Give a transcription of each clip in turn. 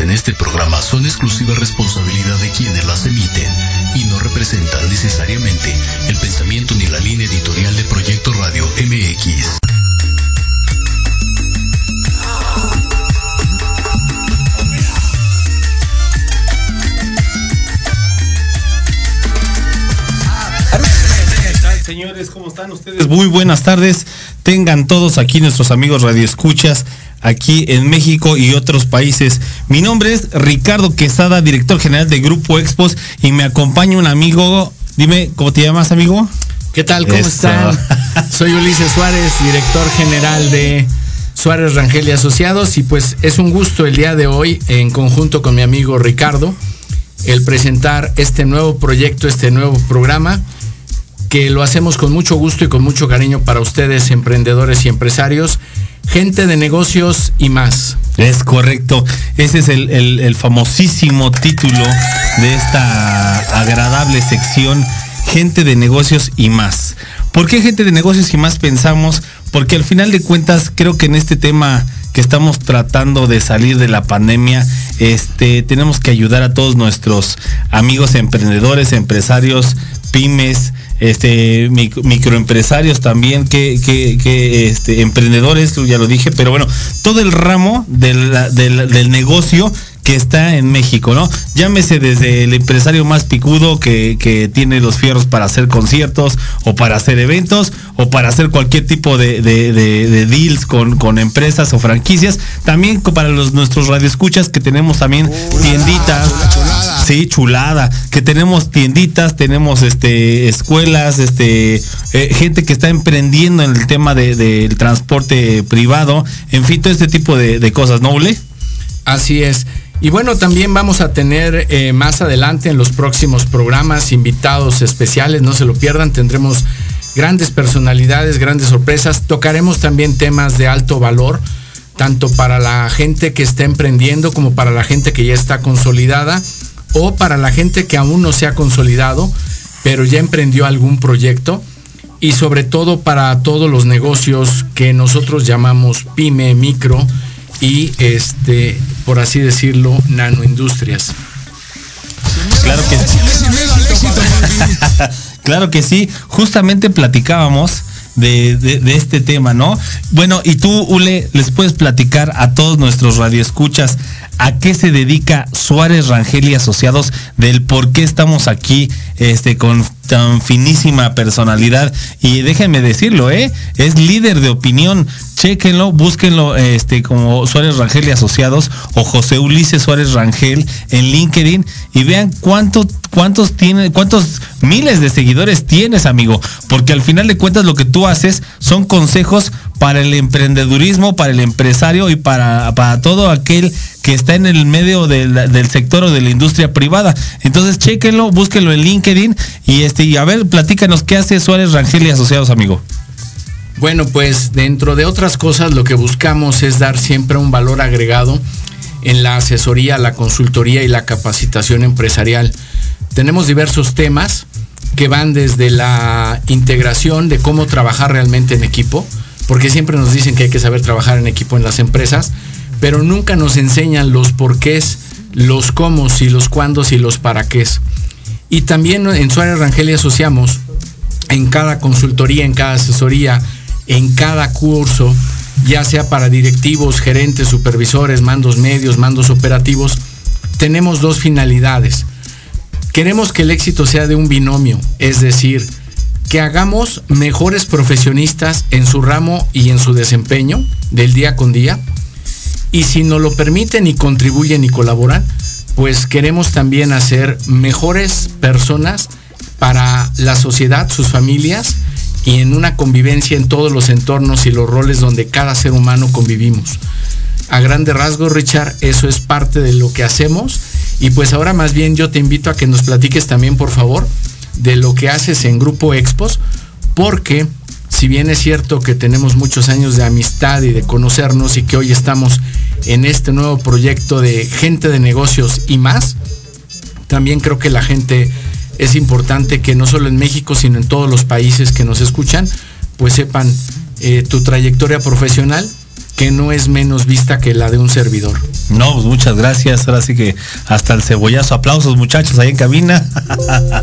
en este programa son exclusiva responsabilidad de quienes las emiten y no representan necesariamente el pensamiento ni la línea editorial de Proyecto Radio MX. señores? ¿Cómo están ustedes? Muy buenas tardes. Tengan todos aquí nuestros amigos radioescuchas aquí en México y otros países. Mi nombre es Ricardo Quesada, director general de Grupo Expos y me acompaña un amigo. Dime, ¿cómo te llamas, amigo? ¿Qué tal? ¿Cómo están? Soy Ulises Suárez, director general de Suárez Rangel y Asociados y pues es un gusto el día de hoy en conjunto con mi amigo Ricardo el presentar este nuevo proyecto, este nuevo programa que lo hacemos con mucho gusto y con mucho cariño para ustedes, emprendedores y empresarios, gente de negocios y más. Es correcto, ese es el, famosísimo título de esta agradable sección, gente de negocios y más. ¿Por qué gente de negocios y más pensamos? Porque al final de cuentas creo que en este tema que estamos tratando de salir de la pandemia, este, tenemos que ayudar a todos nuestros amigos emprendedores, empresarios, pymes, este, microempresarios también, que, que, este, emprendedores, ya lo dije, pero bueno, todo el ramo del negocio que está en México, ¿no? Llámese desde el empresario más picudo que, tiene los fierros para hacer conciertos o para hacer eventos o para hacer cualquier tipo de, deals con, con, empresas o franquicias. También para los nuestros radioescuchas que tenemos también tienditas. Sí, chulada. Que tenemos tienditas, tenemos este escuelas, este eh, gente que está emprendiendo en el tema del transporte privado. En fin, todo este tipo de, cosas, ¿no, Así es. Y bueno, también vamos a tener eh, más adelante en los próximos programas invitados especiales, no se lo pierdan, tendremos grandes personalidades, grandes sorpresas, tocaremos también temas de alto valor, tanto para la gente que está emprendiendo como para la gente que ya está consolidada o para la gente que aún no se ha consolidado, pero ya emprendió algún proyecto y sobre todo para todos los negocios que nosotros llamamos pyme, micro, y este, por así decirlo, nanoindustrias. Claro que sí. claro que sí. Justamente platicábamos de, de, este tema, ¿no? Bueno, y tú, Ule, les puedes platicar a todos nuestros radioescuchas a qué se dedica Suárez Rangel y Asociados, del por qué estamos aquí este, con tan finísima personalidad. Y déjenme decirlo, ¿eh? Es líder de opinión. Chequenlo, búsquenlo este, como Suárez Rangel y Asociados o José Ulises Suárez Rangel en LinkedIn y vean cuánto, cuántos tiene, cuántos miles de seguidores tienes, amigo. Porque al final de cuentas lo que tú haces son consejos para el emprendedurismo, para el empresario y para, para todo aquel que está en el medio del, sector o de la industria privada. Entonces, chéquenlo, búsquenlo en LinkedIn y este, y a ver, platícanos qué hace Suárez Rangel y Asociados, amigo. Bueno, pues dentro de otras cosas lo que buscamos es dar siempre un valor agregado en la asesoría, la consultoría y la capacitación empresarial. Tenemos diversos temas que van desde la integración de cómo trabajar realmente en equipo, porque siempre nos dicen que hay que saber trabajar en equipo en las empresas, pero nunca nos enseñan los porqués, los cómo y los cuándos y los para qué. Y también en Suárez Rangel asociamos en cada consultoría, en cada asesoría, en cada curso, ya sea para directivos, gerentes, supervisores, mandos medios, mandos operativos, tenemos dos finalidades. Queremos que el éxito sea de un binomio, es decir, que hagamos mejores profesionistas en su ramo y en su desempeño del día con día, y si nos lo permiten y contribuyen y colaboran, pues queremos también hacer mejores personas para la sociedad, sus familias y en una convivencia en todos los entornos y los roles donde cada ser humano convivimos. A grande rasgo, Richard, eso es parte de lo que hacemos. Y pues ahora más bien yo te invito a que nos platiques también, por favor, de lo que haces en Grupo Expos, porque si bien es cierto que tenemos muchos años de amistad y de conocernos y que hoy estamos en este nuevo proyecto de gente de negocios y más, también creo que la gente es importante que no solo en México, sino en todos los países que nos escuchan, pues sepan eh, tu trayectoria profesional que no es menos vista que la de un servidor. No, pues muchas gracias. Ahora sí que hasta el cebollazo. Aplausos, muchachos, ahí en cabina.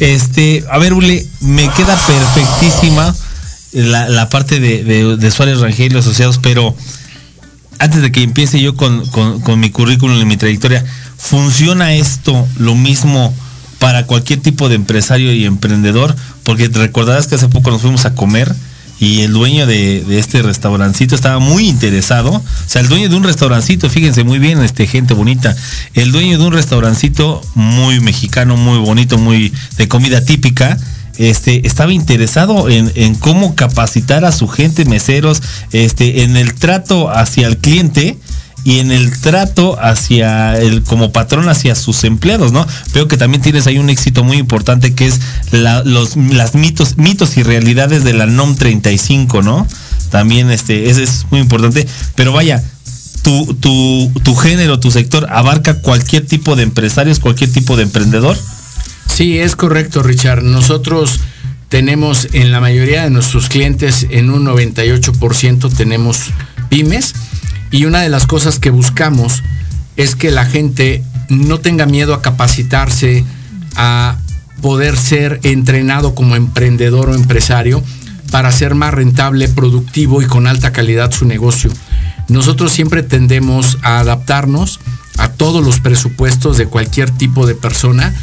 este, a ver, Ule, me queda perfectísima la, parte de, de, Suárez Rangel y los asociados, pero antes de que empiece yo con, mi currículum y mi trayectoria, ¿funciona esto lo mismo para cualquier tipo de empresario y emprendedor? Porque te recordarás que hace poco nos fuimos a comer y el dueño de, este restaurancito estaba muy interesado. O sea, el dueño de un restaurancito, fíjense muy bien, este gente bonita. El dueño de un restaurancito muy mexicano, muy bonito, muy de comida típica este, estaba interesado en, cómo capacitar a su gente, meseros, este, en el trato hacia el cliente y en el trato hacia el como patrón hacia sus empleados, ¿no? Veo que también tienes ahí un éxito muy importante que es los las mitos, mitos y realidades de la NOM 35, ¿no? También este, ese es muy importante. Pero vaya, tu, tu, tu género, tu sector abarca cualquier tipo de empresarios, cualquier tipo de emprendedor. Sí, es correcto, Richard. Nosotros tenemos en la mayoría de nuestros clientes, en un 98% tenemos pymes. Y una de las cosas que buscamos es que la gente no tenga miedo a capacitarse, a poder ser entrenado como emprendedor o empresario para ser más rentable, productivo y con alta calidad su negocio. Nosotros siempre tendemos a adaptarnos a todos los presupuestos de cualquier tipo de persona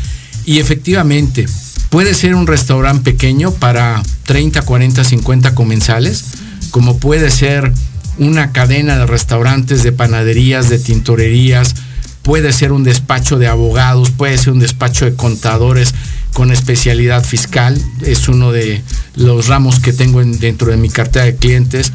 y efectivamente, puede ser un restaurante pequeño para 30, 40, 50 comensales, como puede ser una cadena de restaurantes, de panaderías, de tintorerías, puede ser un despacho de abogados, puede ser un despacho de contadores con especialidad fiscal, es uno de los ramos que tengo dentro de mi cartera de clientes.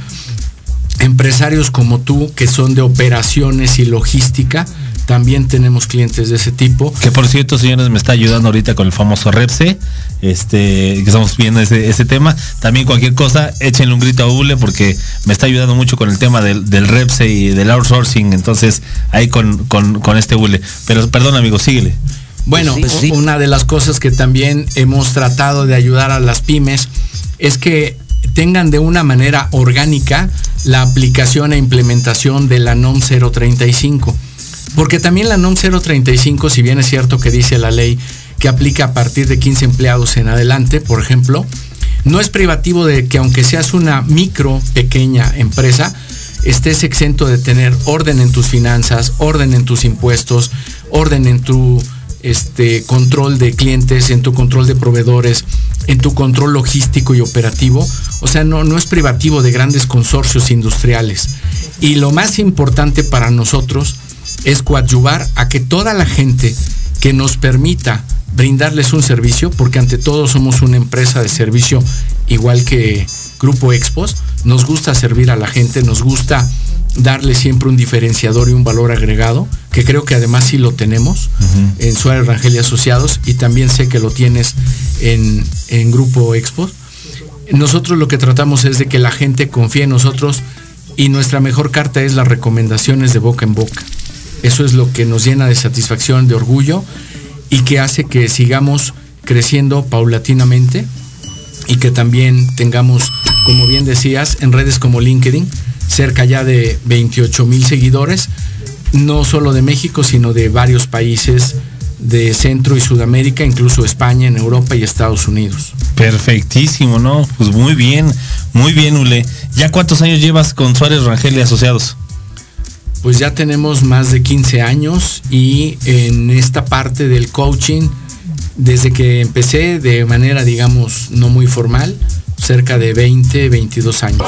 Empresarios como tú, que son de operaciones y logística, también tenemos clientes de ese tipo. Que por cierto, señores, me está ayudando ahorita con el famoso Repse, este, que estamos viendo ese, tema. También cualquier cosa, échenle un grito a Ule porque me está ayudando mucho con el tema del, del Repse y del outsourcing. Entonces, ahí con, con, este Ule. Pero perdón, amigo, síguele. Bueno, pues una de las cosas que también hemos tratado de ayudar a las pymes es que tengan de una manera orgánica la aplicación e implementación de la NOM 035. Porque también la NOM 035, si bien es cierto que dice la ley que aplica a partir de 15 empleados en adelante, por ejemplo, no es privativo de que aunque seas una micro, pequeña empresa, estés exento de tener orden en tus finanzas, orden en tus impuestos, orden en tu este, control de clientes, en tu control de proveedores, en tu control logístico y operativo. O sea, no, no es privativo de grandes consorcios industriales. Y lo más importante para nosotros es coadyuvar a que toda la gente que nos permita brindarles un servicio, porque ante todo somos una empresa de servicio igual que Grupo Expos, nos gusta servir a la gente, nos gusta darle siempre un diferenciador y un valor agregado, que creo que además sí lo tenemos en Suárez Rangel y Asociados y también sé que lo tienes en, en Grupo Expos. Nosotros lo que tratamos es de que la gente confíe en nosotros y nuestra mejor carta es las recomendaciones de boca en boca. Eso es lo que nos llena de satisfacción, de orgullo y que hace que sigamos creciendo paulatinamente y que también tengamos, como bien decías, en redes como LinkedIn, cerca ya de 28 mil seguidores, no solo de México, sino de varios países de Centro y Sudamérica, incluso España, en Europa y Estados Unidos. Perfectísimo, ¿no? Pues muy bien, muy bien, Ule. ¿Ya cuántos años llevas con Suárez Rangel y Asociados? Pues ya tenemos más de 15 años y en esta parte del coaching, desde que empecé de manera, digamos, no muy formal, cerca de 20, 22 años.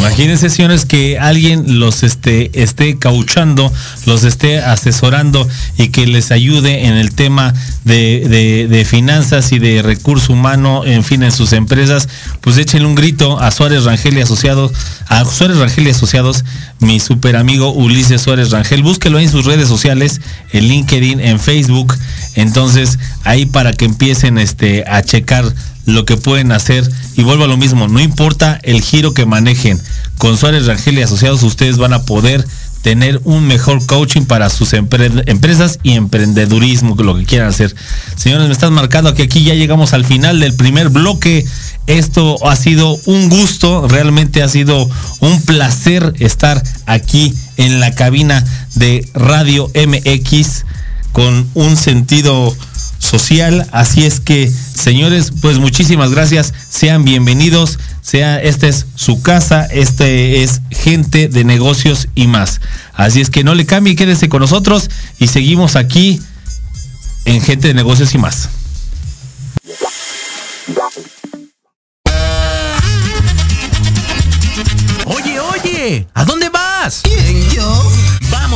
Imagínense, señores, que alguien los esté, esté cauchando, los esté asesorando y que les ayude en el tema de, finanzas y de recurso humano, en fin, en sus empresas, pues échenle un grito a Suárez Rangel y Asociados, a Suárez Rangel y Asociados, mi super amigo Ulises Suárez Rangel. Búsquelo en sus redes sociales, en LinkedIn, en Facebook. Entonces, ahí para que empiecen este, a checar lo que pueden hacer. Y vuelvo a lo mismo, no importa el giro que manejen, con Suárez Rangel y Asociados ustedes van a poder tener un mejor coaching para sus empresas y emprendedurismo, lo que quieran hacer. Señores, me están marcando que aquí ya llegamos al final del primer bloque esto ha sido un gusto, realmente ha sido un placer estar aquí en la cabina de Radio MX con un sentido social. Así es que, señores, pues muchísimas gracias. Sean bienvenidos. Sea, esta es su casa, este es gente de negocios y más. Así es que no le cambie, quédese con nosotros y seguimos aquí en gente de negocios y más. Oye, oye, ¿a dónde vas?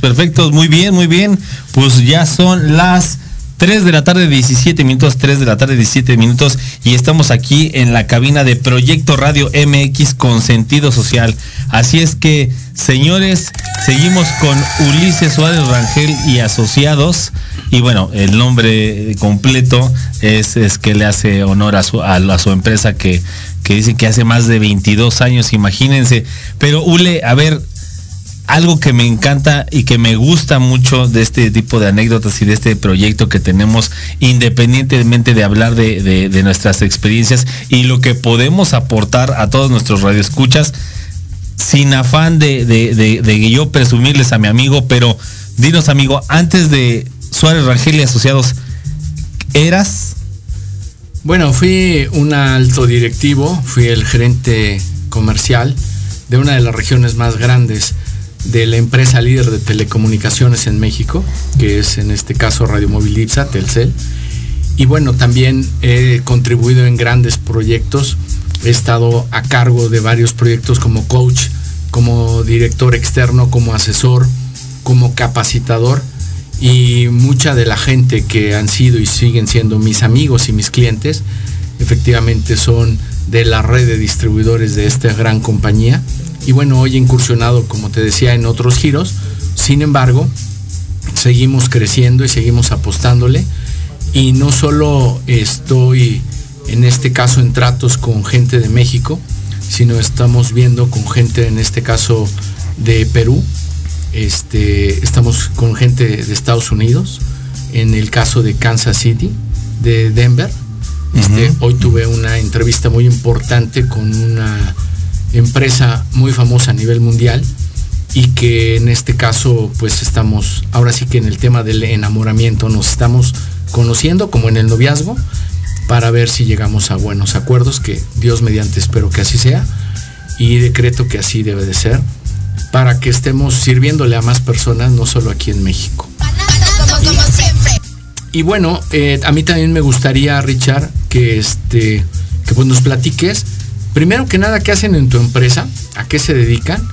Perfectos, muy bien, muy bien. Pues ya son las 3 de la tarde, 17 minutos, 3 de la tarde, 17 minutos, y estamos aquí en la cabina de Proyecto Radio MX con sentido social. Así es que, señores, seguimos con Ulises Suárez Rangel y Asociados. Y bueno, el nombre completo es, es que le hace honor a su, a, su empresa que, que dice que hace más de 22 años, imagínense. Pero Ule, a ver, algo que me encanta y que me gusta mucho de este tipo de anécdotas y de este proyecto que tenemos, independientemente de hablar de, nuestras experiencias y lo que podemos aportar a todos nuestros radioescuchas, sin afán de, de, yo presumirles a mi amigo, pero dinos amigo, antes de Suárez Rangel y Asociados, ¿eras? Bueno, fui un alto directivo, fui el gerente comercial de una de las regiones más grandes de la empresa líder de telecomunicaciones en México, que es en este caso Radio Móvil IPSA, Telcel. Y bueno, también he contribuido en grandes proyectos. He estado a cargo de varios proyectos como coach, como director externo, como asesor, como capacitador. Y mucha de la gente que han sido y siguen siendo mis amigos y mis clientes, efectivamente son de la red de distribuidores de esta gran compañía y bueno, hoy he incursionado, como te decía, en otros giros. Sin embargo, seguimos creciendo y seguimos apostándole. Y no solo estoy en este caso en tratos con gente de México, sino estamos viendo con gente, en este caso de Perú, este, estamos con gente de Estados Unidos, en el caso de Kansas City, de Denver. Este, Hoy tuve una entrevista muy importante con una empresa muy famosa a nivel mundial y que en este caso pues estamos ahora sí que en el tema del enamoramiento nos estamos conociendo como en el noviazgo para ver si llegamos a buenos acuerdos que Dios mediante espero que así sea y decreto que así debe de ser para que estemos sirviéndole a más personas no solo aquí en México. Y bueno eh, a mí también me gustaría Richard que este que pues nos platiques primero que nada qué hacen en tu empresa a qué se dedican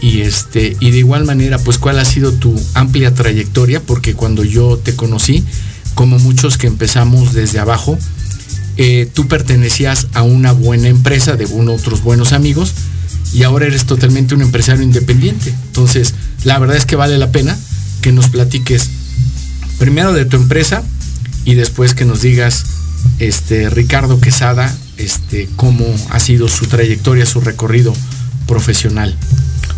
y este y de igual manera pues cuál ha sido tu amplia trayectoria porque cuando yo te conocí como muchos que empezamos desde abajo eh, tú pertenecías a una buena empresa de uno, otros buenos amigos y ahora eres totalmente un empresario independiente. Entonces la verdad es que vale la pena que nos platiques primero de tu empresa y después que nos digas este Ricardo Quesada este cómo ha sido su trayectoria su recorrido profesional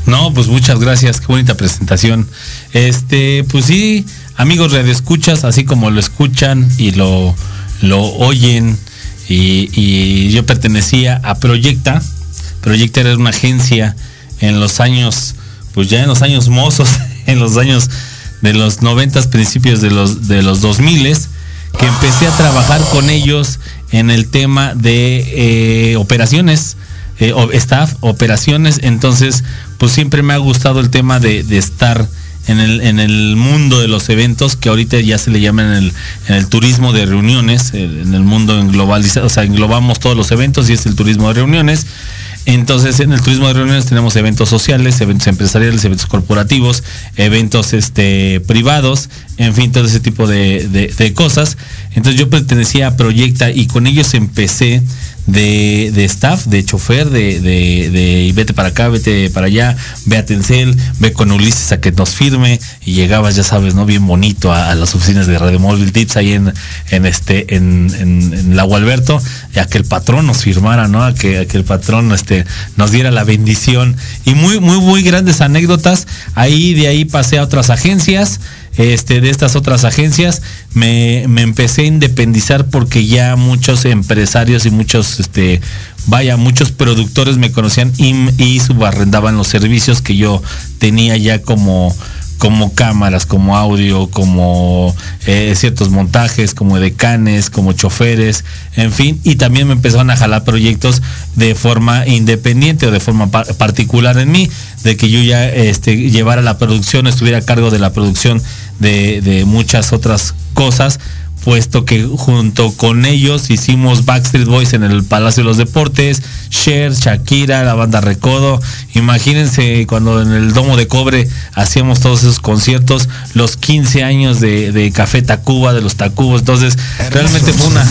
no, pues muchas gracias, qué bonita presentación. Este, pues sí, amigos radioescuchas, así como lo escuchan y lo, lo oyen, y, yo pertenecía a Proyecta. Proyecta era una agencia en los años, pues ya en los años mozos, en los años de los noventas, principios de los, de los 2000 que empecé a trabajar con ellos en el tema de eh, operaciones eh, staff, operaciones, entonces pues siempre me ha gustado el tema de, estar en el, en el mundo de los eventos, que ahorita ya se le llama en el, en el turismo de reuniones, eh, en el mundo globalizado, o sea, englobamos todos los eventos y es el turismo de reuniones. Entonces, en el turismo de reuniones tenemos eventos sociales, eventos empresariales, eventos corporativos, eventos este, privados, en fin, todo ese tipo de, de cosas. Entonces yo pertenecía a Proyecta y con ellos empecé de, de staff, de chofer, de, de, de, vete para acá, vete para allá, ve a Tencel, ve con Ulises a que nos firme y llegabas, ya sabes, ¿no? Bien bonito a, las oficinas de Radio Móvil Tips ahí en, en este, en, en, en la Gualberto, y a que el patrón nos firmara, ¿no? A que, a que el patrón este, nos diera la bendición. Y muy, muy, muy grandes anécdotas. Ahí de ahí pasé a otras agencias este, de estas otras agencias, me, empecé a independizar porque ya muchos empresarios y muchos, este, vaya, muchos productores me conocían y, y subarrendaban los servicios que yo tenía ya como como cámaras, como audio, como eh, ciertos montajes, como decanes, como choferes, en fin, y también me empezaron a jalar proyectos de forma independiente o de forma particular en mí, de que yo ya este, llevara la producción, estuviera a cargo de la producción de, de muchas otras cosas, puesto que junto con ellos hicimos Backstreet Boys en el Palacio de los Deportes, Cher, Shakira, la banda Recodo. Imagínense cuando en el Domo de Cobre hacíamos todos esos conciertos, los 15 años de, Café Tacuba, de los Tacubos. Entonces, realmente fue una,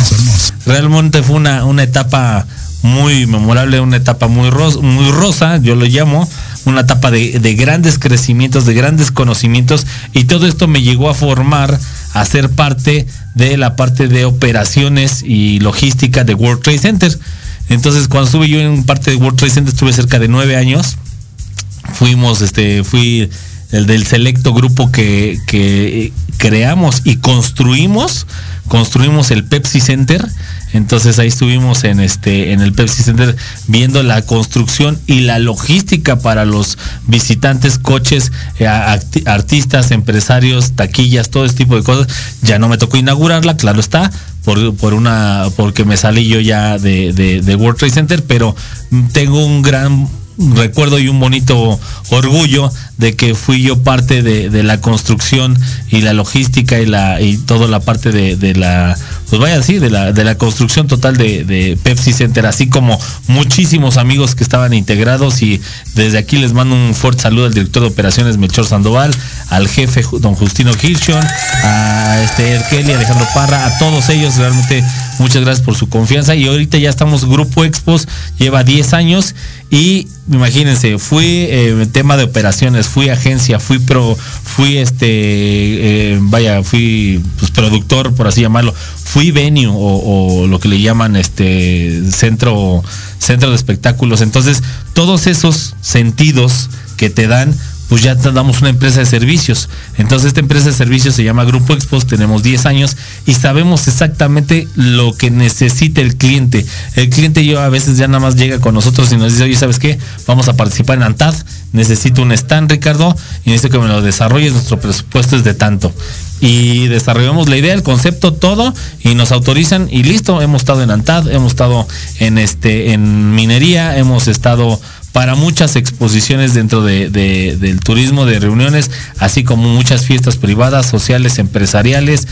realmente fue una, una etapa muy memorable, una etapa muy, muy rosa, yo lo llamo, una etapa de, de, grandes crecimientos, de grandes conocimientos, y todo esto me llegó a formar, a ser parte de la parte de operaciones y logística de World Trade Center. Entonces, cuando estuve yo en parte de World Trade Center, estuve cerca de nueve años. Fuimos, este, fui el del selecto grupo que creamos y construimos, construimos el Pepsi Center entonces ahí estuvimos en este en el Pepsi Center viendo la construcción y la logística para los visitantes, coches, eh, artistas, empresarios, taquillas, todo ese tipo de cosas. Ya no me tocó inaugurarla, claro está, por, por una porque me salí yo ya de, de, de World Trade Center, pero tengo un gran recuerdo y un bonito orgullo de que fui yo parte de, la construcción y la logística y la y toda la parte de, la pues vaya así de la de la construcción total de, Pepsi Center así como muchísimos amigos que estaban integrados y desde aquí les mando un fuerte saludo al director de operaciones Melchor Sandoval al jefe don Justino Kirchhoff a este Kelly Alejandro Parra a todos ellos realmente muchas gracias por su confianza y ahorita ya estamos Grupo Expos lleva 10 años y imagínense, fui eh, tema de operaciones, fui agencia, fui pro, fui este, eh, vaya, fui pues, productor, por así llamarlo, fui venue o, o, lo que le llaman este centro centro de espectáculos. Entonces, todos esos sentidos que te dan pues ya damos una empresa de servicios. Entonces esta empresa de servicios se llama Grupo Expos, tenemos 10 años y sabemos exactamente lo que necesita el cliente. El cliente yo a veces ya nada más llega con nosotros y nos dice, oye, ¿sabes qué? Vamos a participar en ANTAD, necesito un stand, Ricardo, y necesito que me lo desarrolles, nuestro presupuesto es de tanto. Y desarrollamos la idea, el concepto, todo, y nos autorizan y listo, hemos estado en ANTAD, hemos estado en este, en minería, hemos estado para muchas exposiciones dentro de, del turismo, de reuniones, así como muchas fiestas privadas, sociales, empresariales.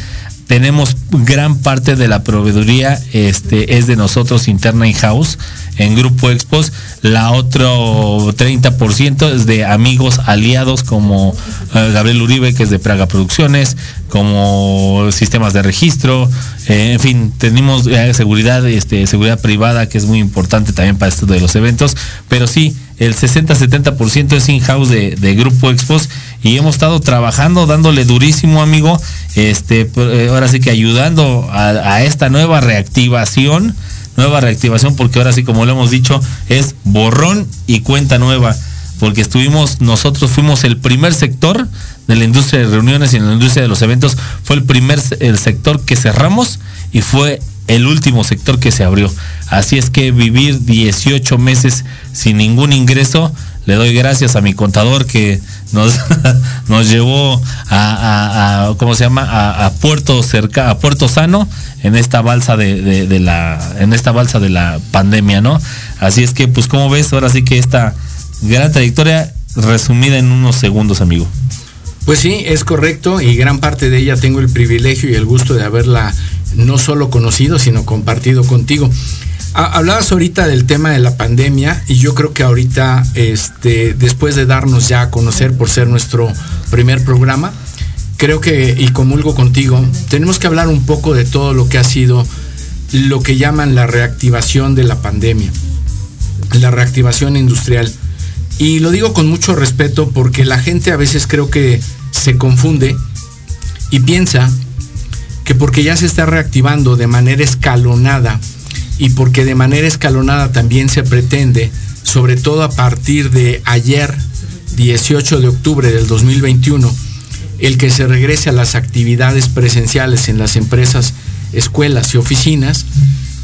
Tenemos gran parte de la proveeduría, este, es de nosotros interna in-house en Grupo Expos. La otro 30% es de amigos aliados como eh, Gabriel Uribe, que es de Praga Producciones, como sistemas de registro, eh, en fin, tenemos eh, seguridad, este, seguridad privada, que es muy importante también para esto de los eventos, pero sí, el 60-70% es in-house de, Grupo Expos y hemos estado trabajando, dándole durísimo, amigo, este, ahora sí que ayudando a, a esta nueva reactivación nueva reactivación, porque ahora sí, como lo hemos dicho, es borrón y cuenta nueva, porque estuvimos, nosotros fuimos el primer sector de la industria de reuniones y en la industria de los eventos, fue el primer el sector que cerramos y fue el último sector que se abrió. Así es que vivir 18 meses sin ningún ingreso, le doy gracias a mi contador que nos, nos llevó a, ¿cómo se llama? A, Puerto cerca, a Puerto Sano en esta balsa de, de, la, en esta balsa de la pandemia, ¿no? Así es que, pues, como ves, ahora sí que esta gran trayectoria resumida en unos segundos, amigo. Pues sí, es correcto y gran parte de ella tengo el privilegio y el gusto de haberla no solo conocido, sino compartido contigo. Hablabas ahorita del tema de la pandemia y yo creo que ahorita, este, después de darnos ya a conocer por ser nuestro primer programa, creo que, y comulgo contigo, tenemos que hablar un poco de todo lo que ha sido lo que llaman la reactivación de la pandemia, la reactivación industrial. Y lo digo con mucho respeto porque la gente a veces creo que se confunde y piensa que porque ya se está reactivando de manera escalonada, y porque de manera escalonada también se pretende, sobre todo a partir de ayer, 18 de octubre del 2021, el que se regrese a las actividades presenciales en las empresas, escuelas y oficinas,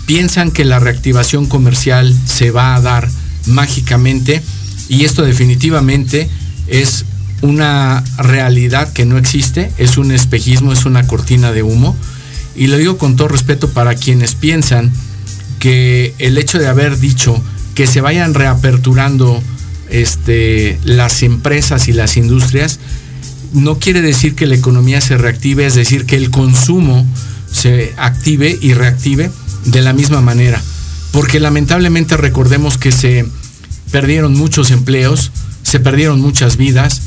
piensan que la reactivación comercial se va a dar mágicamente y esto definitivamente es una realidad que no existe, es un espejismo, es una cortina de humo. Y lo digo con todo respeto para quienes piensan que el hecho de haber dicho que se vayan reaperturando este, las empresas y las industrias no quiere decir que la economía se reactive, es decir, que el consumo se active y reactive de la misma manera. Porque lamentablemente recordemos que se perdieron muchos empleos, se perdieron muchas vidas,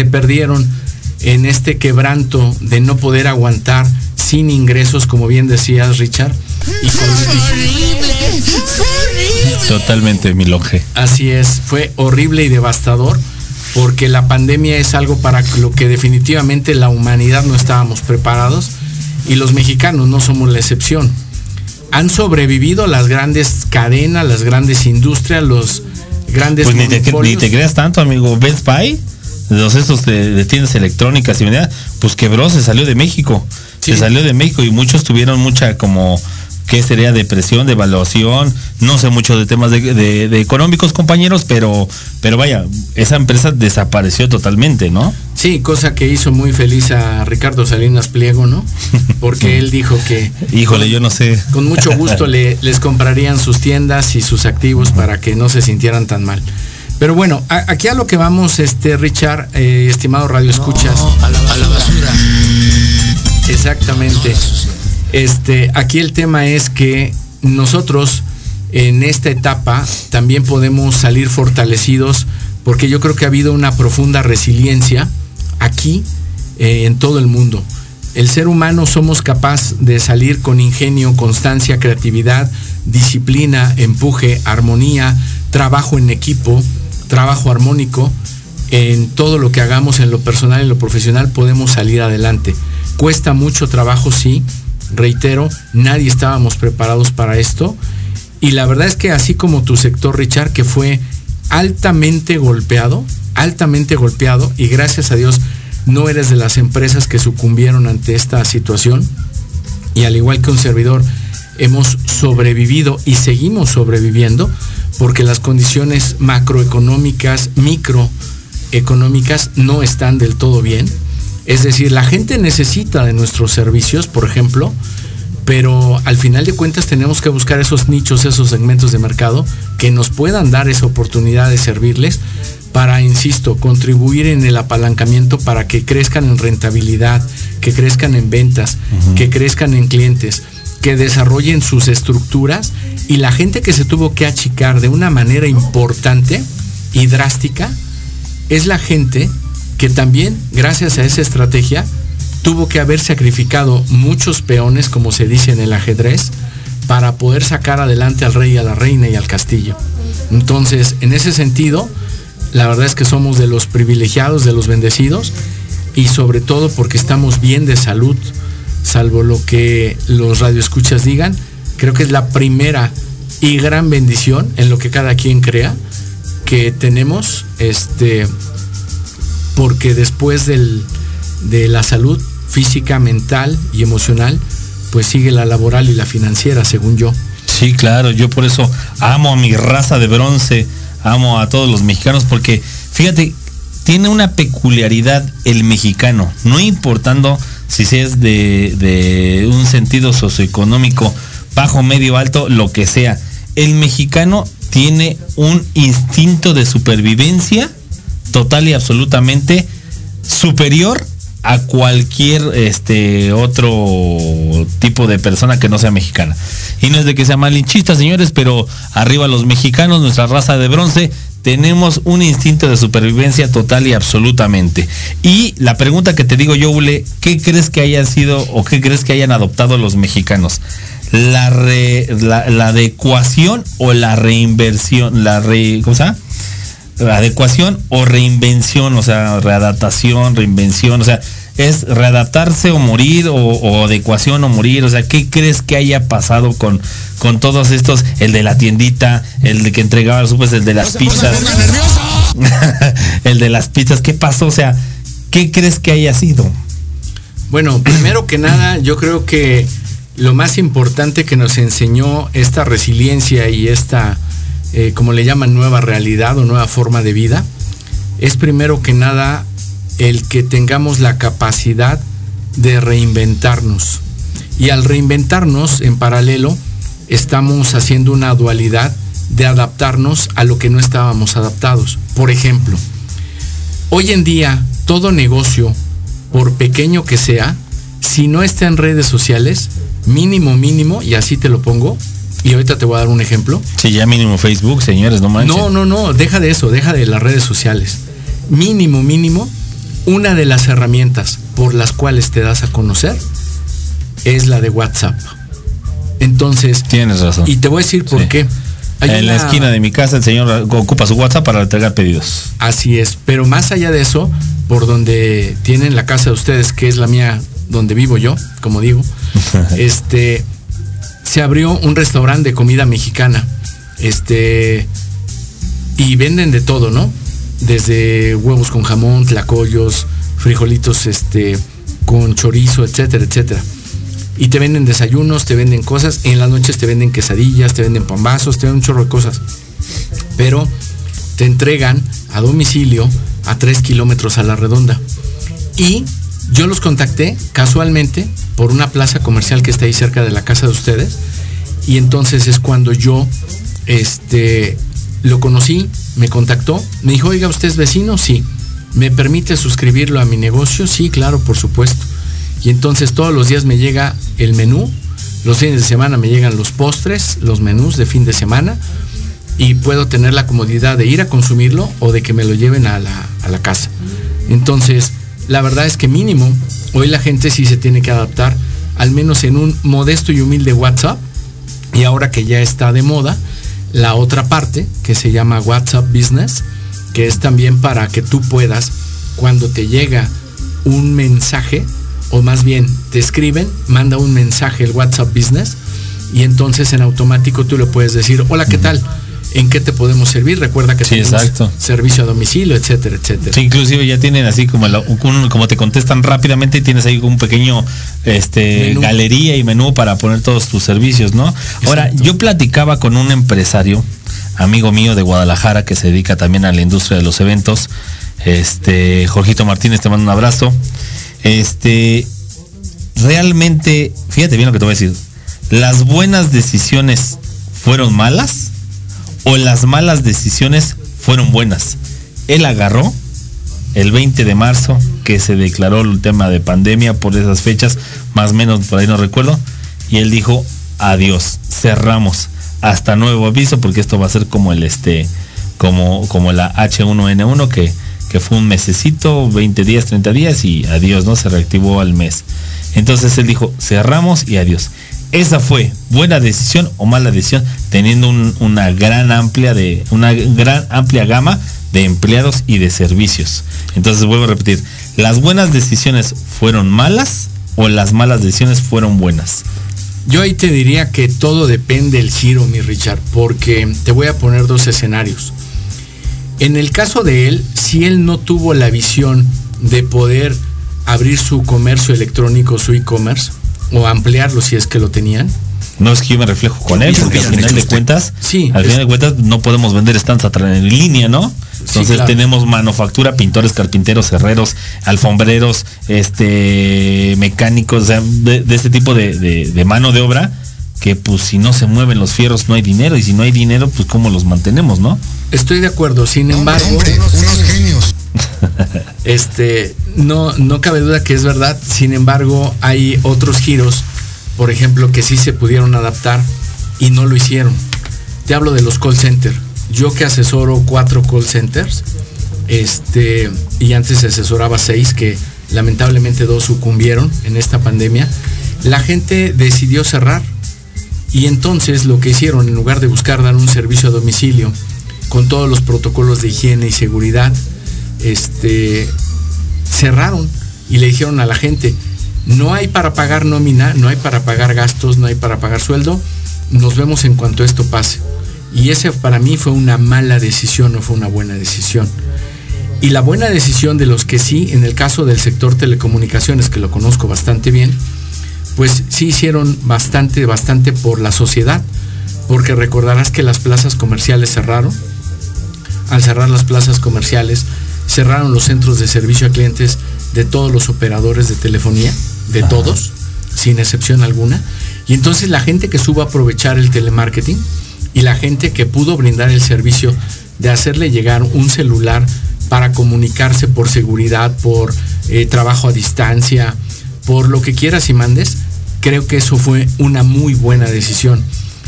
se perdieron en este quebranto de no poder aguantar sin ingresos, como bien decías, Richard. Y con... horrible, horrible. Totalmente, mi longe. Así es, fue horrible y devastador porque la pandemia es algo para lo que definitivamente la humanidad no estábamos preparados y los mexicanos no somos la excepción. Han sobrevivido las grandes cadenas, las grandes industrias, los grandes pues ni te, ni te, creas tanto, amigo. Best Buy, los esos de, de tiendas electrónicas y pues quebró, se salió de México. Sí. Se salió de México y muchos tuvieron mucha como qué sería depresión, devaluación, no sé mucho de temas de, de, de, económicos, compañeros, pero, pero vaya, esa empresa desapareció totalmente, ¿no? Sí, cosa que hizo muy feliz a Ricardo Salinas Pliego, ¿no? Porque él dijo que... Híjole, yo no sé. Con mucho gusto le, les comprarían sus tiendas y sus activos para que no se sintieran tan mal. Pero bueno, a, aquí a lo que vamos, este Richard, eh, estimado Radio Escuchas. No, a, la, a la basura. Exactamente. Este, aquí el tema es que nosotros en esta etapa también podemos salir fortalecidos porque yo creo que ha habido una profunda resiliencia aquí eh, en todo el mundo. El ser humano somos capaz de salir con ingenio, constancia, creatividad, disciplina, empuje, armonía, trabajo en equipo, trabajo armónico. En todo lo que hagamos en lo personal y en lo profesional podemos salir adelante. Cuesta mucho trabajo, sí, reitero, nadie estábamos preparados para esto. Y la verdad es que así como tu sector, Richard, que fue altamente golpeado, altamente golpeado, y gracias a Dios no eres de las empresas que sucumbieron ante esta situación. Y al igual que un servidor, hemos sobrevivido y seguimos sobreviviendo porque las condiciones macroeconómicas, microeconómicas no están del todo bien. Es decir, la gente necesita de nuestros servicios, por ejemplo, pero al final de cuentas tenemos que buscar esos nichos, esos segmentos de mercado que nos puedan dar esa oportunidad de servirles para, insisto, contribuir en el apalancamiento para que crezcan en rentabilidad, que crezcan en ventas, que crezcan en clientes, que desarrollen sus estructuras y la gente que se tuvo que achicar de una manera importante y drástica es la gente que también, gracias a esa estrategia, tuvo que haber sacrificado muchos peones, como se dice en el ajedrez, para poder sacar adelante al rey, a la reina y al castillo. Entonces, en ese sentido, la verdad es que somos de los privilegiados, de los bendecidos, y sobre todo porque estamos bien de salud, salvo lo que los radioescuchas digan, creo que es la primera y gran bendición en lo que cada quien crea que tenemos, este, porque después del, de la salud física, mental y emocional, pues sigue la laboral y la financiera, según yo. Sí, claro, yo por eso amo a mi raza de bronce, amo a todos los mexicanos, porque fíjate, tiene una peculiaridad el mexicano, no importando si es de, de un sentido socioeconómico, bajo, medio, alto, lo que sea. El mexicano tiene un instinto de supervivencia total y absolutamente superior a cualquier este otro tipo de persona que no sea mexicana. Y no es de que sea malinchista, señores, pero arriba los mexicanos, nuestra raza de bronce, tenemos un instinto de supervivencia total y absolutamente. Y la pregunta que te digo yo, Ule, ¿qué crees que hayan sido o qué crees que hayan adoptado los mexicanos? ¿La, la, adecuación o la reinversión? La re, ¿Cómo se llama? adecuación o reinvención, o sea, readaptación, reinvención, o sea, es readaptarse o morir o, adecuación o morir, o sea, ¿qué crees que haya pasado con, con todos estos, el de la tiendita, el de que entregaba pues el de las pizzas, el de las pizzas, ¿qué pasó? O sea, ¿qué crees que haya sido? Bueno, primero que nada, yo creo que lo más importante que nos enseñó esta resiliencia y esta eh, como le llaman, nueva realidad o nueva forma de vida, es primero que nada el que tengamos la capacidad de reinventarnos. Y al reinventarnos, en paralelo, estamos haciendo una dualidad de adaptarnos a lo que no estábamos adaptados. Por ejemplo, hoy en día todo negocio, por pequeño que sea, si no está en redes sociales, mínimo, mínimo, y así te lo pongo, y ahorita te voy a dar un ejemplo. Sí, ya mínimo Facebook, señores, no manches. No, no, no, deja de eso, deja de las redes sociales. Mínimo, mínimo, una de las herramientas por las cuales te das a conocer es la de WhatsApp. Entonces, tienes razón. Y te voy a decir por qué. en la esquina de mi casa el señor ocupa su WhatsApp para entregar pedidos. Así es, pero más allá de eso, por donde tienen la casa de ustedes, que es la mía, donde vivo yo, como digo, este, se abrió un restaurante de comida mexicana. Este. Y venden de todo, ¿no? Desde huevos con jamón, tlacoyos, frijolitos este, con chorizo, etcétera, etcétera. Y te venden desayunos, te venden cosas. En las noches te venden quesadillas, te venden pambazos, te venden un chorro de cosas. Pero te entregan a domicilio a tres kilómetros a la redonda. Y yo los contacté casualmente por una plaza comercial que está ahí cerca de la casa de ustedes. Y entonces es cuando yo este, lo conocí, me contactó, me dijo, oiga, ¿usted es vecino? Sí. ¿Me permite suscribirlo a mi negocio? Sí, claro, por supuesto. Y entonces todos los días me llega el menú, los fines de semana me llegan los postres, los menús de fin de semana, y puedo tener la comodidad de ir a consumirlo o de que me lo lleven a la, a la casa. Entonces, la verdad es que mínimo, hoy la gente sí se tiene que adaptar, al menos en un modesto y humilde WhatsApp, y ahora que ya está de moda, la otra parte que se llama WhatsApp Business, que es también para que tú puedas, cuando te llega un mensaje o más bien te escriben, manda un mensaje el WhatsApp Business y entonces en automático tú le puedes decir, hola, ¿qué tal? ¿En qué te podemos servir? Recuerda que Sí, tenemos exacto. servicio a domicilio, etcétera, etcétera. Sí, inclusive ya tienen así como la- un- como te contestan rápidamente tienes ahí un pequeño este Menú. galería y menú para poner todos tus servicios, ¿no? Ahora, yo platicaba con un empresario, amigo mío de Guadalajara que se dedica también a la industria de los eventos. Este, Jorgito Martínez, te mando un abrazo. Este, realmente, fíjate bien lo que te voy a decir. ¿Las buenas decisiones fueron malas o las malas decisiones fueron buenas? Él agarró el 20 de marzo que se declaró el tema de pandemia por esas fechas, más o menos por ahí no recuerdo, y él dijo, adiós, cerramos, hasta nuevo aviso, porque esto va a ser como el este, como, como la H1N1 que, que fue un mesecito, 20 días, 30 días y adiós, ¿no? Se reactivó al mes. Entonces él dijo, cerramos y adiós. Esa fue buena decisión o mala decisión, teniendo un- una gran amplia de, una gran amplia gama de empleados y de servicios. Entonces vuelvo a repetir, ¿las buenas decisiones fueron malas o las malas decisiones fueron buenas? Yo ahí te diría que todo depende del giro, mi Richard, porque te voy a poner dos escenarios. En el caso de él, si él no tuvo la visión de poder abrir su comercio electrónico, su e-commerce, o ampliarlo si es que lo tenían, No es que yo me reflejo con él, porque al final de cuentas, Sí, al es- final de cuentas no podemos vender stands en línea, ¿no? Entonces claro. tenemos manufactura, pintores, carpinteros, herreros, alfombreros, este mecánicos, o sea, de, de este tipo de, de- de mano de obra que pues si no se mueven los fierros no hay dinero y si no hay dinero pues cómo los mantenemos, ¿no? estoy de acuerdo. Sin embargo, Hombre, unos genios. Este, no, no cabe duda que es verdad. Sin embargo, hay otros giros, por ejemplo, que sí se pudieron adaptar y no lo hicieron. Te hablo de los call centers. Yo que asesoro cuatro call centers, este, y antes asesoraba seis, que lamentablemente dos sucumbieron en esta pandemia, la gente decidió cerrar. Y entonces lo que hicieron, en lugar de buscar dar un servicio a domicilio, con todos los protocolos de higiene y seguridad, este, cerraron y le dijeron a la gente, no hay para pagar nómina, no hay para pagar gastos, no hay para pagar sueldo, nos vemos en cuanto esto pase. Y ese para mí fue una mala decisión, no fue una buena decisión. Y la buena decisión de los que sí, en el caso del sector telecomunicaciones, que lo conozco bastante bien, pues sí hicieron bastante, bastante por la sociedad, porque recordarás que las plazas comerciales cerraron. Al cerrar las plazas comerciales, cerraron los centros de servicio a clientes de todos los operadores de telefonía, de todos, sin excepción alguna. Y entonces la gente que supo aprovechar el telemarketing y la gente que pudo brindar el servicio de hacerle llegar un celular para comunicarse por seguridad, por eh, trabajo a distancia, por lo que quieras y mandes, creo que eso fue una muy buena decisión.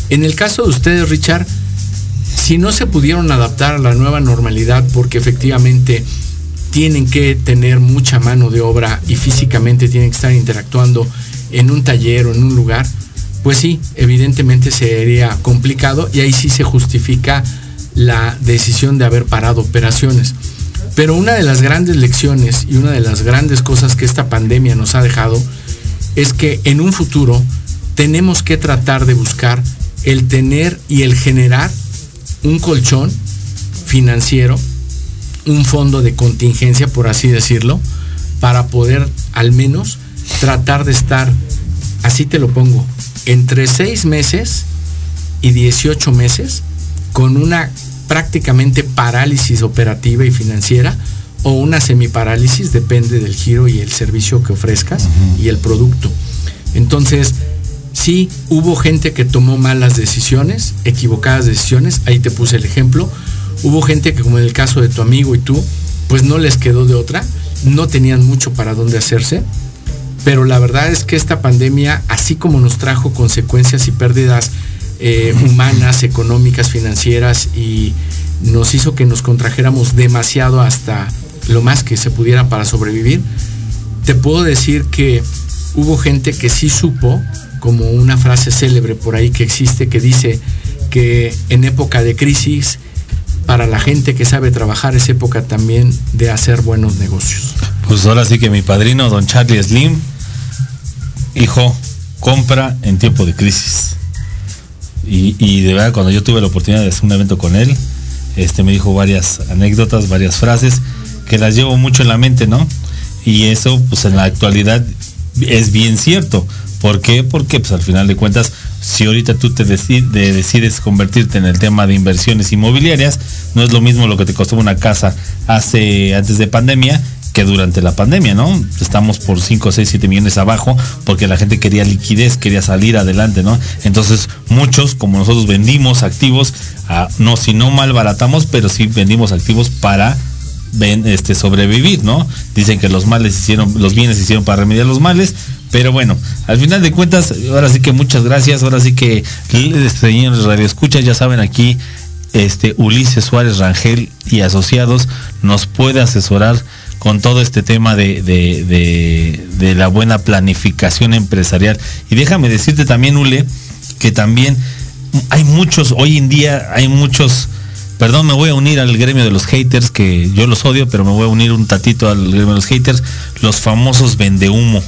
En el caso de ustedes, Richard, si no se pudieron adaptar a la nueva normalidad porque efectivamente tienen que tener mucha mano de obra y físicamente tienen que estar interactuando en un taller o en un lugar, pues sí, evidentemente sería complicado y ahí sí se justifica la decisión de haber parado operaciones. Pero una de las grandes lecciones y una de las grandes cosas que esta pandemia nos ha dejado es que en un futuro tenemos que tratar de buscar el tener y el generar un colchón financiero, un fondo de contingencia, por así decirlo, para poder al menos tratar de estar, así te lo pongo, entre seis meses y 18 meses con una prácticamente parálisis operativa y financiera o una semiparálisis, depende del giro y el servicio que ofrezcas y el producto. Entonces, sí, hubo gente que tomó malas decisiones, equivocadas decisiones, ahí te puse el ejemplo. Hubo gente que, como en el caso de tu amigo y tú, pues no les quedó de otra, no tenían mucho para dónde hacerse, pero la verdad es que esta pandemia, así como nos trajo consecuencias y pérdidas eh, humanas, económicas, financieras, y nos hizo que nos contrajéramos demasiado hasta lo más que se pudiera para sobrevivir, te puedo decir que hubo gente que sí supo, como una frase célebre por ahí que existe, que dice que en época de crisis, para la gente que sabe trabajar es época también de hacer buenos negocios. Pues ahora sí que mi padrino, don Charlie Slim, hijo, compra en tiempo de crisis. Y, de verdad, cuando yo tuve la oportunidad de hacer un evento con él, este me dijo varias anécdotas, varias frases que las llevo mucho en la mente, ¿no? Y eso, pues en la actualidad es bien cierto. ¿Por qué? Porque pues al final de cuentas, si ahorita tú te decid- de- decides convertirte en el tema de inversiones inmobiliarias, no es lo mismo lo que te costó una casa hace antes de pandemia que durante la pandemia, ¿no? Estamos por 5, 6, 7 millones abajo porque la gente quería liquidez, quería salir adelante, ¿no? Entonces, muchos, como nosotros vendimos activos, no, si no mal baratamos, pero sí vendimos activos para este, sobrevivir, ¿no? Dicen que los males hicieron, los bienes hicieron para remediar los males, pero bueno, al final de cuentas, ahora sí que muchas gracias, ahora sí que señores Radio Escucha, ya saben aquí, este Ulises Suárez Rangel y asociados nos puede asesorar con todo este tema de, de- de- de la buena planificación empresarial. Y déjame decirte también, Ule, que también hay muchos, hoy en día hay muchos, perdón, me voy a unir al gremio de los haters, que yo los odio, pero me voy a unir un tatito al gremio de los haters, los famosos vendehumo,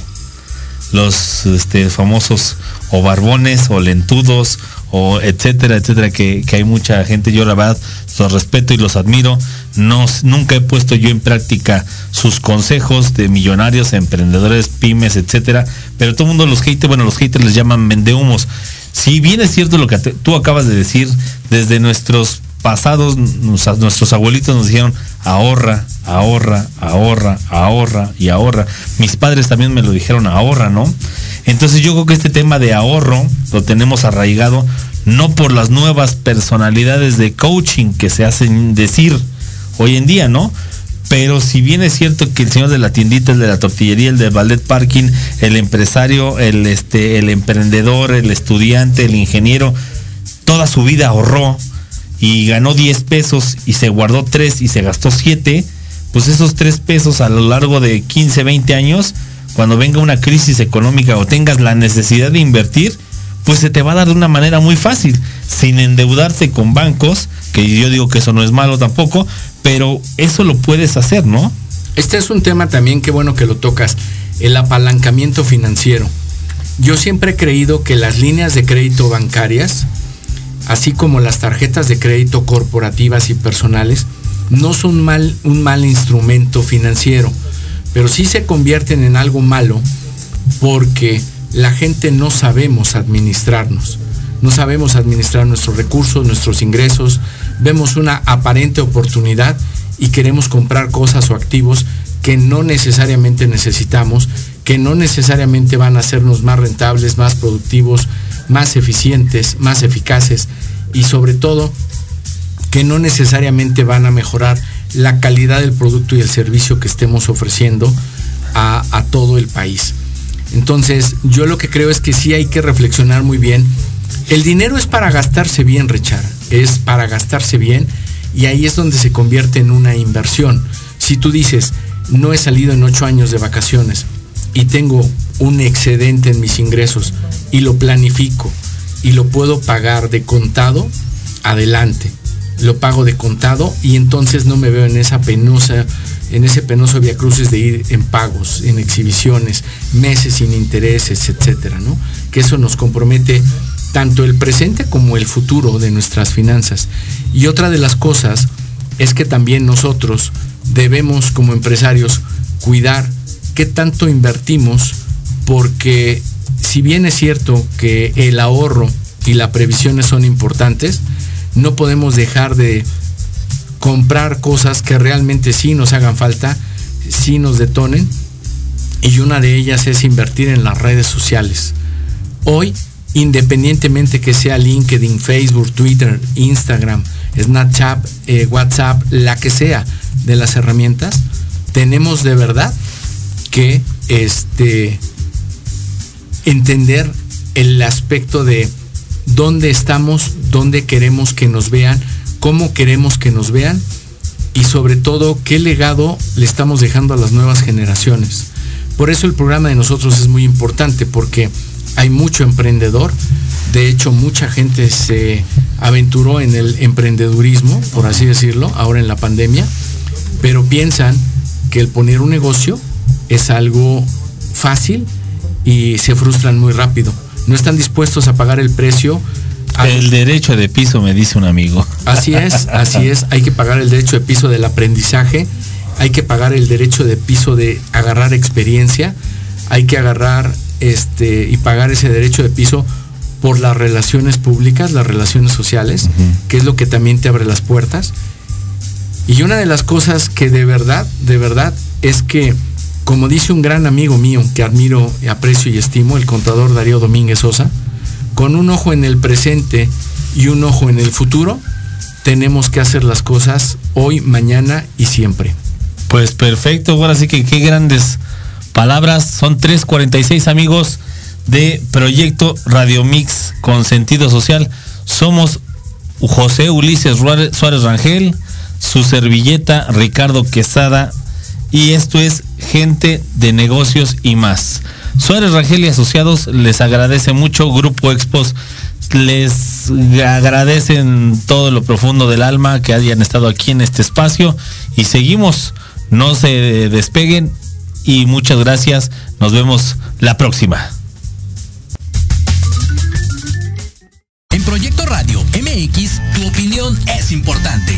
los este, famosos o barbones o lentudos o etcétera, etcétera, que, que hay mucha gente, yo la verdad los respeto y los admiro. No, nunca he puesto yo en práctica sus consejos de millonarios, emprendedores, pymes, etcétera, pero todo el mundo los haters, bueno, los haters les llaman vendehumos. Si bien es cierto lo que tú acabas de decir, desde nuestros pasados, nuestros abuelitos nos dijeron, ahorra, ahorra, ahorra, ahorra y ahorra. Mis padres también me lo dijeron, ahorra, ¿no? Entonces yo creo que este tema de ahorro lo tenemos arraigado no por las nuevas personalidades de coaching que se hacen decir hoy en día, ¿no? Pero si bien es cierto que el señor de la tiendita, el de la tortillería, el del ballet parking, el empresario, el este, el emprendedor, el estudiante, el ingeniero, toda su vida ahorró y ganó 10 pesos y se guardó 3 y se gastó 7, pues esos 3 pesos a lo largo de 15, 20 años, cuando venga una crisis económica o tengas la necesidad de invertir, pues se te va a dar de una manera muy fácil, sin endeudarse con bancos, que yo digo que eso no es malo tampoco, pero eso lo puedes hacer, ¿no? Este es un tema también, qué bueno que lo tocas, el apalancamiento financiero. Yo siempre he creído que las líneas de crédito bancarias, así como las tarjetas de crédito corporativas y personales, no son mal, un mal instrumento financiero, pero sí se convierten en algo malo porque la gente no sabemos administrarnos. No sabemos administrar nuestros recursos, nuestros ingresos, vemos una aparente oportunidad y queremos comprar cosas o activos que no necesariamente necesitamos, que no necesariamente van a hacernos más rentables, más productivos, más eficientes, más eficaces y sobre todo que no necesariamente van a mejorar la calidad del producto y el servicio que estemos ofreciendo a, todo el país. Entonces, yo lo que creo es que sí hay que reflexionar muy bien. El dinero es para gastarse bien, Richard. Es para gastarse bien y ahí es donde se convierte en una inversión. Si tú dices, no he salido en ocho años de vacaciones y tengo un excedente en mis ingresos y lo planifico y lo puedo pagar de contado, adelante. Lo pago de contado y entonces no me veo en esa penosa, en ese penoso viacrucis de ir en pagos, en exhibiciones, meses sin intereses, etcétera, ¿no? Que eso nos compromete tanto el presente como el futuro de nuestras finanzas. Y otra de las cosas es que también nosotros debemos como empresarios cuidar qué tanto invertimos porque si bien es cierto que el ahorro y las previsiones son importantes, no podemos dejar de comprar cosas que realmente sí nos hagan falta, sí nos detonen, y una de ellas es invertir en las redes sociales. Hoy, independientemente que sea LinkedIn, Facebook, Twitter, Instagram, Snapchat, eh, WhatsApp, la que sea de las herramientas, tenemos de verdad que este, entender el aspecto de dónde estamos, dónde queremos que nos vean, cómo queremos que nos vean y sobre todo qué legado le estamos dejando a las nuevas generaciones. Por eso el programa de nosotros es muy importante porque hay mucho emprendedor, de hecho mucha gente se aventuró en el emprendedurismo, por así decirlo, ahora en la pandemia, pero piensan que el poner un negocio es algo fácil y se frustran muy rápido. No están dispuestos a pagar el precio. a- El derecho de piso, me dice un amigo. Así es, así es. Hay que pagar el derecho de piso del aprendizaje, hay que pagar el derecho de piso de agarrar experiencia, hay que agarrar este y pagar ese derecho de piso por las relaciones públicas, las relaciones sociales, que es lo que también te abre las puertas. Y una de las cosas que de verdad, de verdad, es que, como dice un gran amigo mío que admiro, aprecio y estimo, el contador Darío Domínguez Sosa, con un ojo en el presente y un ojo en el futuro, tenemos que hacer las cosas hoy, mañana y siempre. Pues perfecto, ahora sí que qué grandes palabras. Son 346 amigos de Proyecto Radio Mix con sentido social. Somos José Ulises Suárez, Rangel, su servilleta Ricardo Quesada y esto es Gente de Negocios y más. Suárez Rangel y Asociados les agradece mucho, Grupo Expos les agradecen todo lo profundo del alma que hayan estado aquí en este espacio y seguimos, no se despeguen y muchas gracias, nos vemos la próxima. En Proyecto Radio MX, tu opinión es importante.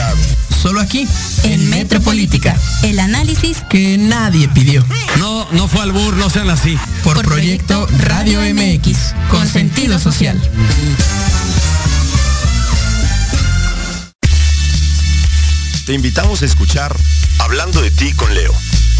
Solo aquí, En Metropolítica, el análisis que nadie pidió. No, no fue albur, no sean así. Por, Por Proyecto Proyecto Radio Radio MX, con sentido social. Te invitamos a escuchar Hablando de ti con Leo.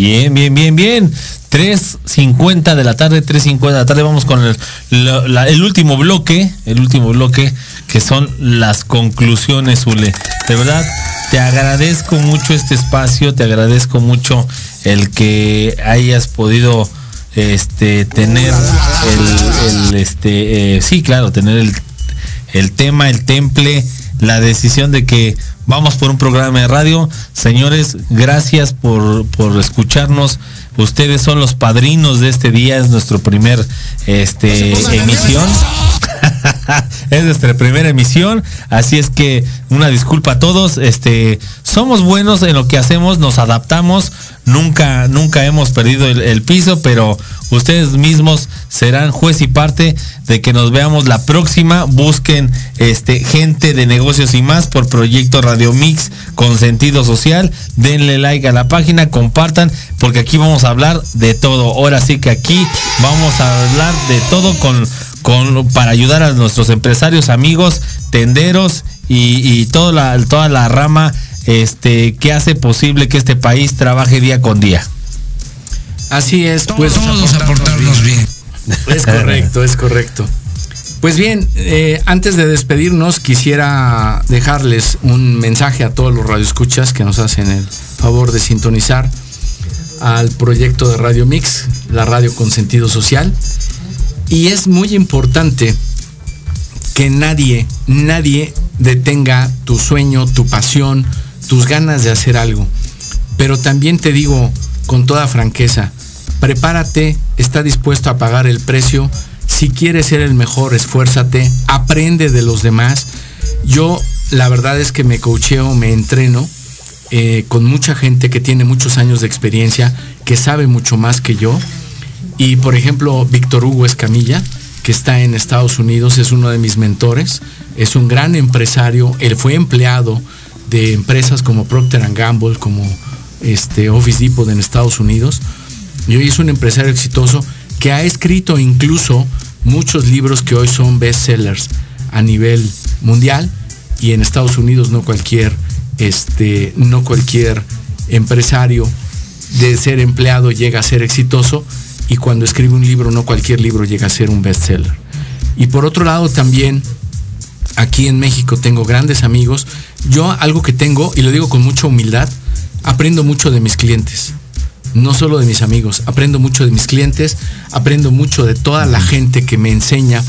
Bien, bien, bien, bien. 3.50 de la tarde, 3.50 de la tarde. Vamos con el, último bloque, el último bloque, que son las conclusiones, Ule. De verdad, te agradezco mucho este espacio, te agradezco mucho el que hayas podido este tener el, el, este eh, sí claro tener el, el tema el temple la decisión de que vamos por un programa de radio. Señores, gracias por, por escucharnos. Ustedes son los padrinos de este día, es nuestro primer este emisión. es nuestra primera emisión, así es que una disculpa a todos, este somos buenos en lo que hacemos, nos adaptamos, nunca, nunca hemos perdido el, piso, pero ustedes mismos serán juez y parte de que nos veamos la próxima. Busquen este gente de negocios y más por Proyecto Radio Mix con sentido social. Denle like a la página, compartan, porque aquí vamos a hablar de todo. Ahora sí que aquí vamos a hablar de todo con, con para ayudar a nuestros empresarios, amigos, tenderos y, y toda la, toda la rama este que hace posible que este país trabaje día con día. Así es, pues Todos aportarnos bien. Es correcto, es correcto. Pues bien, eh, antes de despedirnos, quisiera dejarles un mensaje a todos los radioescuchas que nos hacen el favor de sintonizar al proyecto de Radio Mix, la radio con sentido social. Y es muy importante que nadie, nadie detenga tu sueño, tu pasión, tus ganas de hacer algo. Pero también te digo con toda franqueza, prepárate, está dispuesto a pagar el precio. Si quieres ser el mejor, esfuérzate, aprende de los demás. Yo la verdad es que me coacheo, me entreno eh, con mucha gente que tiene muchos años de experiencia, que sabe mucho más que yo. Y por ejemplo, Víctor Hugo Escamilla, que está en Estados Unidos, es uno de mis mentores, es un gran empresario, él fue empleado de empresas como Procter Gamble, como este Office Depot en Estados Unidos, y hoy es un empresario exitoso que ha escrito incluso muchos libros que hoy son bestsellers a nivel mundial. Y en Estados Unidos no cualquier este no cualquier empresario de ser empleado llega a ser exitoso y cuando escribe un libro no cualquier libro llega a ser un bestseller. Y por otro lado también aquí en México tengo grandes amigos. Yo algo que tengo y lo digo con mucha humildad, aprendo mucho de mis clientes no solo de mis amigos, aprendo mucho de mis clientes, aprendo mucho de toda la gente que me enseña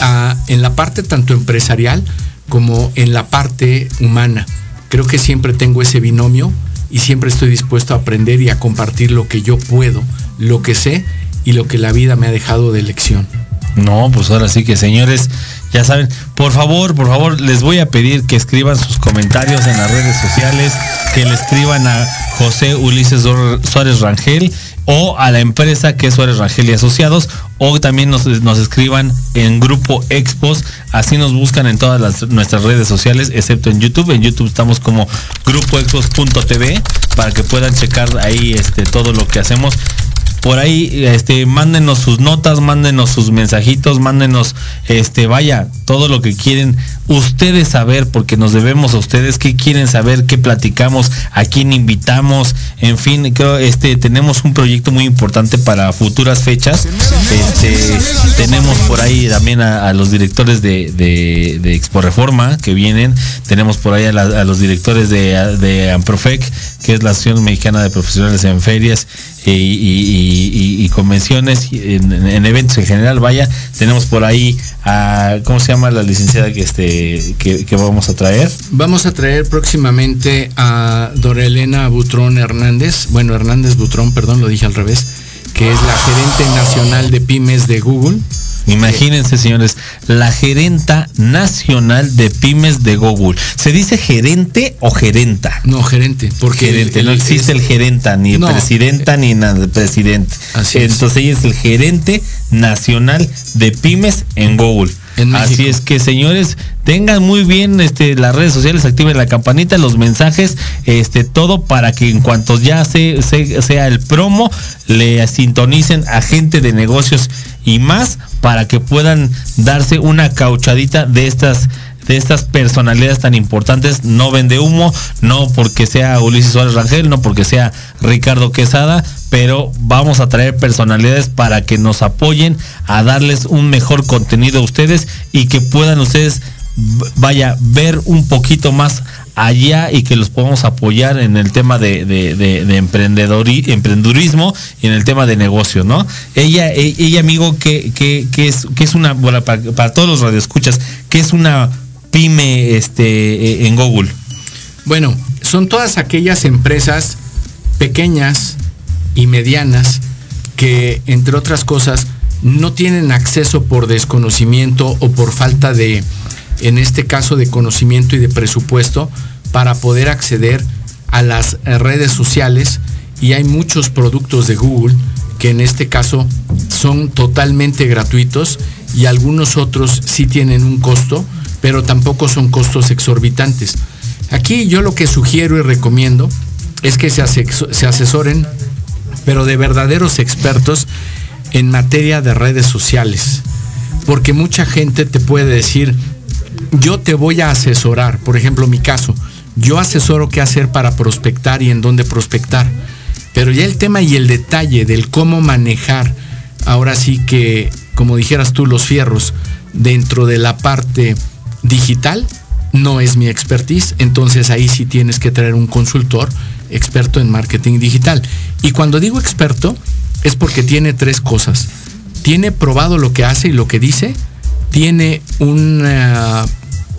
a, en la parte tanto empresarial como en la parte humana. Creo que siempre tengo ese binomio y siempre estoy dispuesto a aprender y a compartir lo que yo puedo, lo que sé y lo que la vida me ha dejado de lección. No, pues ahora sí que señores, ya saben, por favor, por favor, les voy a pedir que escriban sus comentarios en las redes sociales, que le escriban a José Ulises Suárez Rangel o a la empresa que es Suárez Rangel y Asociados, o también nos, nos escriban en Grupo Expos, así nos buscan en todas nuestras redes sociales, excepto en YouTube. En YouTube estamos como grupoexpos.tv para que puedan checar ahí este, todo lo que hacemos por ahí este mándenos sus notas, mándenos sus mensajitos, mándenos este vaya, todo lo que quieren ustedes saber porque nos debemos a ustedes qué quieren saber, qué platicamos, a quién invitamos, en fin, creo este tenemos un proyecto muy importante para futuras fechas. Este tenemos por ahí también a, los directores de, Expo Reforma que vienen, tenemos por ahí a, los directores de, de Amprofec, que es la Asociación Mexicana de Profesionales en Ferias y, y, y convenciones, en, en, eventos en general, vaya, tenemos por ahí a, ¿cómo se llama la licenciada que, este, que, que, vamos a traer? Vamos a traer próximamente a Dorelena Butrón Hernández, bueno, Hernández Butrón, perdón, lo dije al revés, que es la gerente nacional de pymes de Google. Imagínense, señores, la gerenta nacional de pymes de Google. ¿Se dice gerente o gerenta? No, gerente, porque gerente, el, el, no existe es, el gerenta, ni no, presidenta, ni nada, presidente. Así Entonces ella es el gerente nacional de pymes en Google. En Así es que señores, tengan muy bien este, las redes sociales, activen la campanita, los mensajes, este, todo para que en cuanto ya se, se, sea el promo, le sintonicen a gente de negocios y más para que puedan darse una cauchadita de estas de estas personalidades tan importantes, no vende humo, no porque sea Ulises Suárez Rangel, no porque sea Ricardo Quesada, pero vamos a traer personalidades para que nos apoyen a darles un mejor contenido a ustedes y que puedan ustedes vaya ver un poquito más allá y que los podamos apoyar en el tema de, de, y en el tema de negocio, ¿no? Ella, ella amigo, que, que, que es, que es una, bueno, para, para todos los radioescuchas, que es una pyme este, en Google? Bueno, son todas aquellas empresas pequeñas y medianas que, entre otras cosas, no tienen acceso por desconocimiento o por falta de, en este caso, de conocimiento y de presupuesto, para poder acceder a las redes sociales y hay muchos productos de Google que en este caso son totalmente gratuitos y algunos otros sí tienen un costo, pero tampoco son costos exorbitantes. Aquí yo lo que sugiero y recomiendo es que se, asesoren, pero de verdaderos expertos en materia de redes sociales. Porque mucha gente te puede decir, yo te voy a asesorar, por ejemplo mi caso, yo asesoro qué hacer para prospectar y en dónde prospectar. Pero ya el tema y el detalle del cómo manejar, ahora sí que, como dijeras tú, los fierros dentro de la parte digital, no es mi expertise. Entonces ahí sí tienes que traer un consultor experto en marketing digital. Y cuando digo experto, es porque tiene tres cosas. Tiene probado lo que hace y lo que dice, tiene una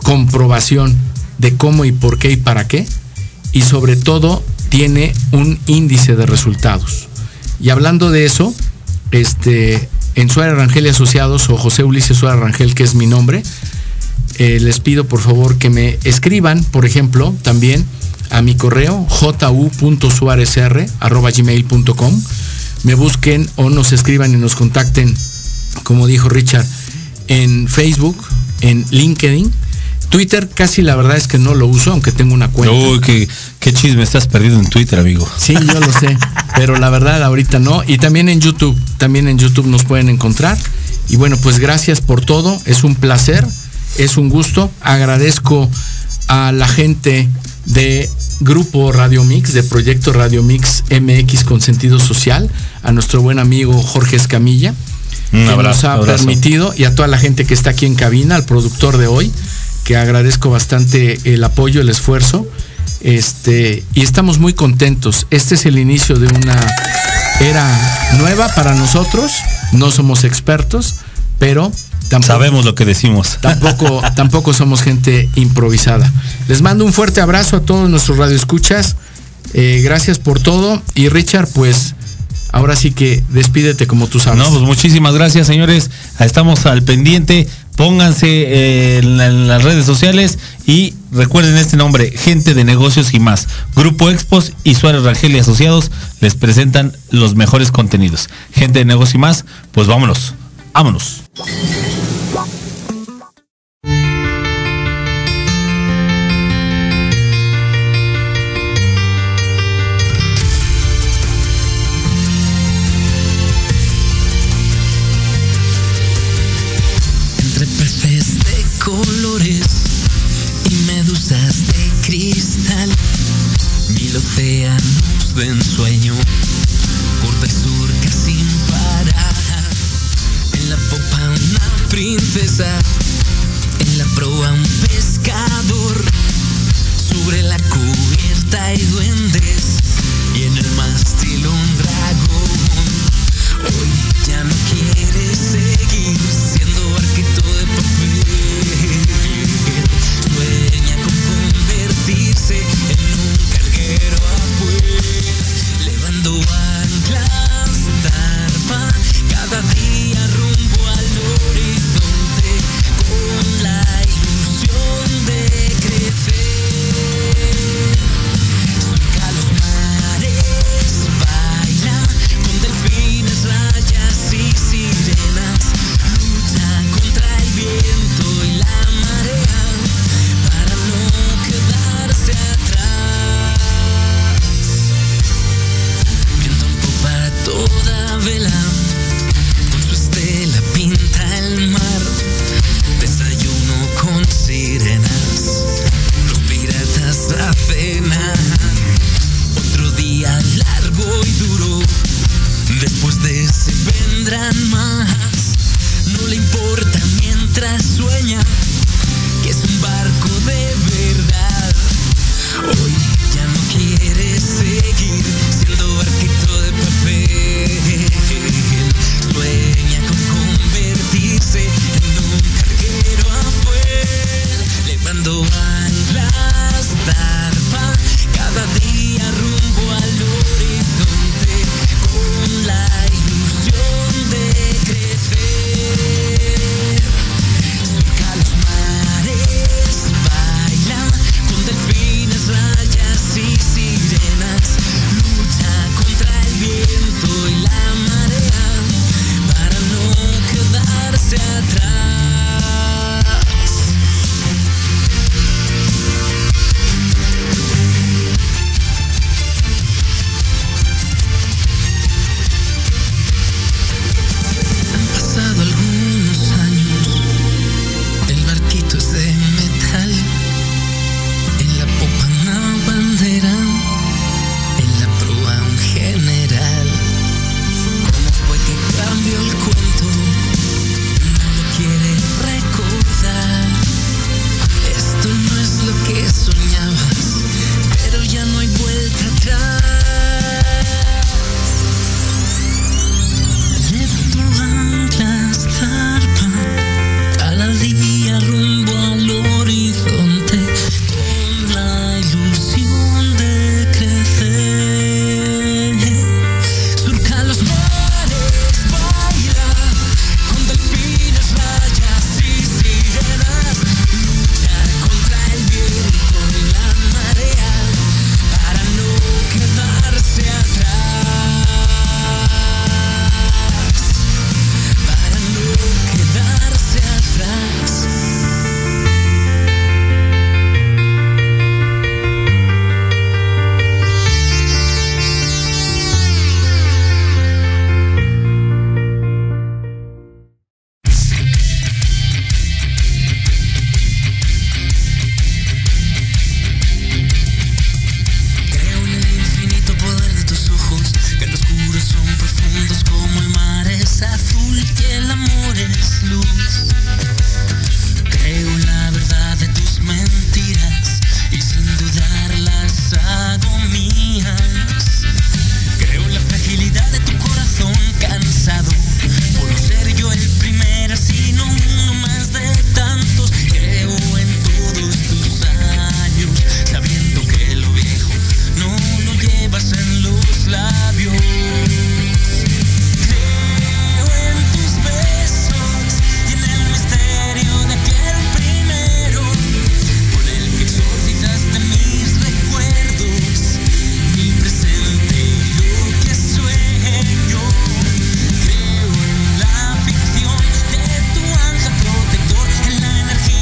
comprobación de cómo y por qué y para qué, y sobre todo tiene un índice de resultados. Y hablando de eso, este, en Suárez Rangel y Asociados, o José Ulises Suárez Rangel, que es mi nombre, eh, les pido por favor que me escriban, por ejemplo, también a mi correo ju.suarezr.gmail.com me busquen o nos escriban y nos contacten, como dijo Richard, en Facebook, en LinkedIn. Twitter casi la verdad es que no lo uso, aunque tengo una cuenta. Uy, qué, qué chisme estás perdido en Twitter, amigo. Sí, yo lo sé, pero la verdad ahorita no. Y también en YouTube, también en YouTube nos pueden encontrar. Y bueno, pues gracias por todo, es un placer, es un gusto. Agradezco a la gente de Grupo Radio Mix, de Proyecto Radio Mix MX con sentido social, a nuestro buen amigo Jorge Escamilla, que nos ha permitido, y a toda la gente que está aquí en cabina, al productor de hoy, que agradezco bastante el apoyo, el esfuerzo. Este, y estamos muy contentos. Este es el inicio de una era nueva para nosotros. No somos expertos, pero Sabemos lo que decimos. Tampoco, tampoco somos gente improvisada. Les mando un fuerte abrazo a todos nuestros radioescuchas. Eh, gracias por todo. Y Richard, pues ahora sí que despídete como tú sabes. No, pues muchísimas gracias, señores. Estamos al pendiente. Pónganse eh, en, las redes sociales y recuerden este nombre, Gente de Negocios y más. Grupo Expos y Suárez Rangel y Asociados les presentan los mejores contenidos. Gente de Negocios y más, pues vámonos, vámonos.